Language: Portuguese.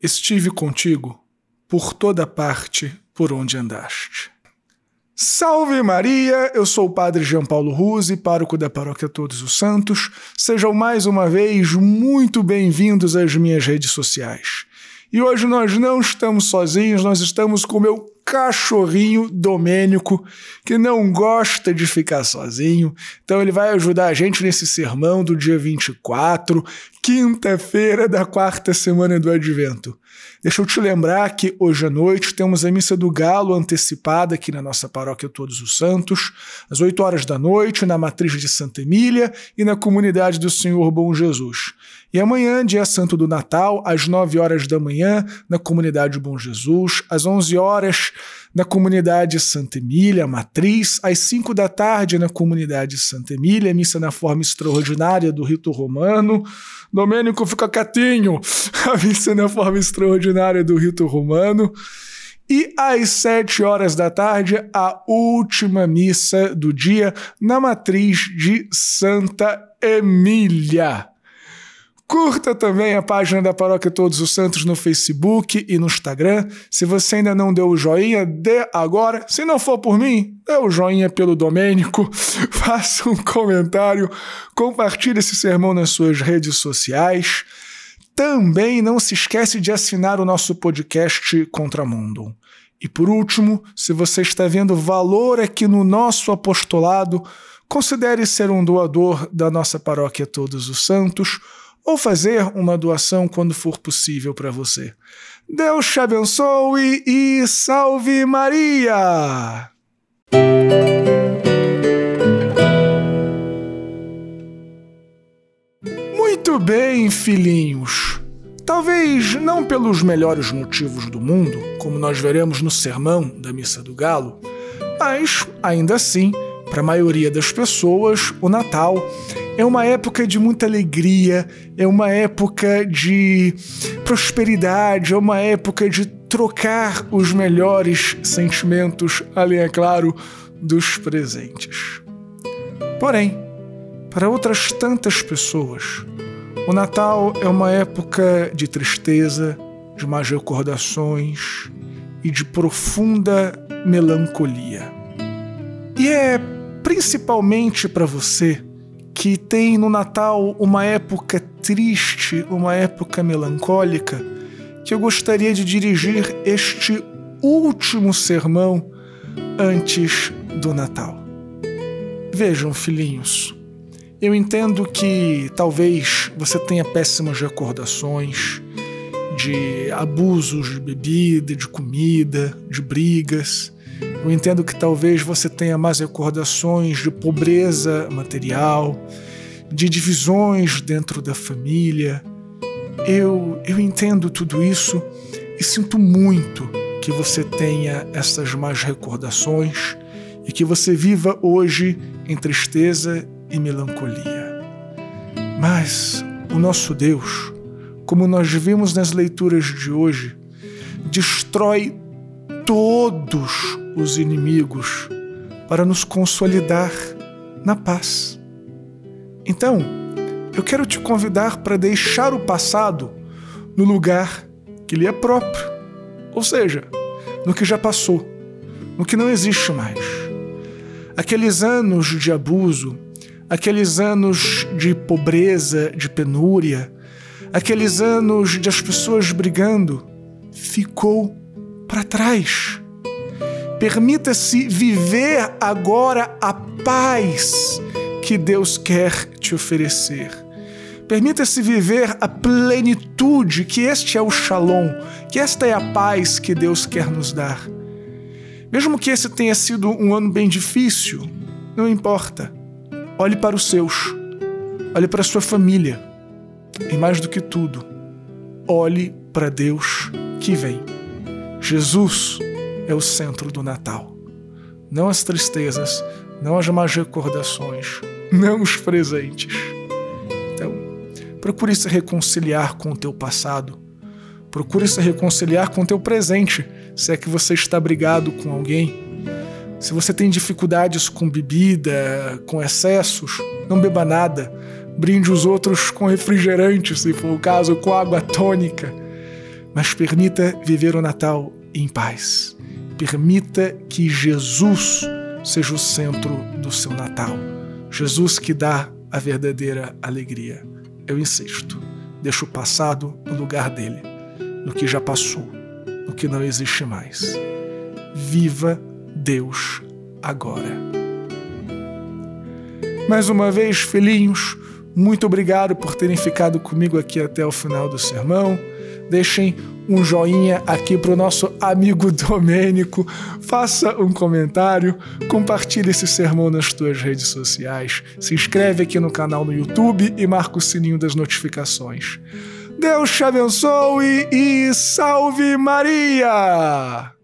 estive contigo por toda parte por onde andaste. Salve Maria! Eu sou o Padre João Paulo Ruse, pároco da Paróquia Todos os Santos. Sejam mais uma vez muito bem-vindos às minhas redes sociais. E hoje nós não estamos sozinhos, nós estamos com meu cachorrinho Domênico, que não gosta de ficar sozinho. Então ele vai ajudar a gente nesse sermão do dia 24, quinta-feira da quarta semana do Advento. Deixa eu te lembrar que hoje à noite temos a missa do Galo antecipada aqui na nossa paróquia Todos os Santos, às 8 horas da noite, na matriz de Santa Emília e na comunidade do Senhor Bom Jesus. E amanhã, dia santo do Natal, às 9 horas da manhã, na comunidade Bom Jesus, às 11 horas na comunidade Santa Emília, Matriz, às 5 da tarde na comunidade Santa Emília, missa na forma extraordinária do rito romano. Domênico fica quietinho, a missa na forma extraordinária do rito romano. E às sete horas da tarde, a última missa do dia na matriz de Santa Emília. Curta também a página da Paróquia Todos os Santos no Facebook e no Instagram. Se você ainda não deu o joinha, dê agora. Se não for por mim, dê o joinha pelo Domênico. Faça um comentário, compartilhe esse sermão nas suas redes sociais. Também não se esquece de assinar o nosso podcast Contramundo. E por último, se você está vendo valor aqui no nosso apostolado, considere ser um doador da nossa paróquia Todos os Santos ou fazer uma doação quando for possível para você. Deus te abençoe e salve Maria! Muito bem, filhinhos. Talvez não pelos melhores motivos do mundo, como nós veremos no sermão da Missa do Galo, mas ainda assim, para a maioria das pessoas, o Natal é uma época de muita alegria, é uma época de prosperidade, é uma época de trocar os melhores sentimentos, além, é claro, dos presentes. Porém, para outras tantas pessoas, o Natal é uma época de tristeza, de más recordações e de profunda melancolia. E é principalmente para você que tem no Natal uma época triste, uma época melancólica, que eu gostaria de dirigir este último sermão antes do Natal. Vejam, filhinhos, eu entendo que talvez você tenha péssimas recordações de abusos de bebida, de comida, de brigas eu entendo que talvez você tenha mais recordações de pobreza material, de divisões dentro da família. Eu, eu entendo tudo isso e sinto muito que você tenha essas más recordações e que você viva hoje em tristeza e melancolia. Mas o nosso Deus, como nós vimos nas leituras de hoje, destrói todos os inimigos para nos consolidar na paz. Então, eu quero te convidar para deixar o passado no lugar que lhe é próprio, ou seja, no que já passou, no que não existe mais. Aqueles anos de abuso, aqueles anos de pobreza, de penúria, aqueles anos de as pessoas brigando, ficou para trás. Permita-se viver agora a paz que Deus quer te oferecer. Permita-se viver a plenitude, que este é o shalom, que esta é a paz que Deus quer nos dar. Mesmo que esse tenha sido um ano bem difícil, não importa. Olhe para os seus, olhe para a sua família e, mais do que tudo, olhe para Deus que vem. Jesus é o centro do Natal. Não as tristezas, não as más recordações, não os presentes. Então, procure se reconciliar com o teu passado. Procure se reconciliar com o teu presente, se é que você está brigado com alguém. Se você tem dificuldades com bebida, com excessos, não beba nada. Brinde os outros com refrigerante, se for o caso, com água tônica mas permita viver o Natal em paz. Permita que Jesus seja o centro do seu Natal. Jesus que dá a verdadeira alegria. Eu insisto, deixa o passado no lugar dele, no que já passou, no que não existe mais. Viva Deus agora. Mais uma vez, filhinhos, muito obrigado por terem ficado comigo aqui até o final do sermão. Deixem um joinha aqui para o nosso amigo Domênico, faça um comentário, compartilhe esse sermão nas tuas redes sociais, se inscreve aqui no canal no YouTube e marca o sininho das notificações. Deus te abençoe e salve Maria!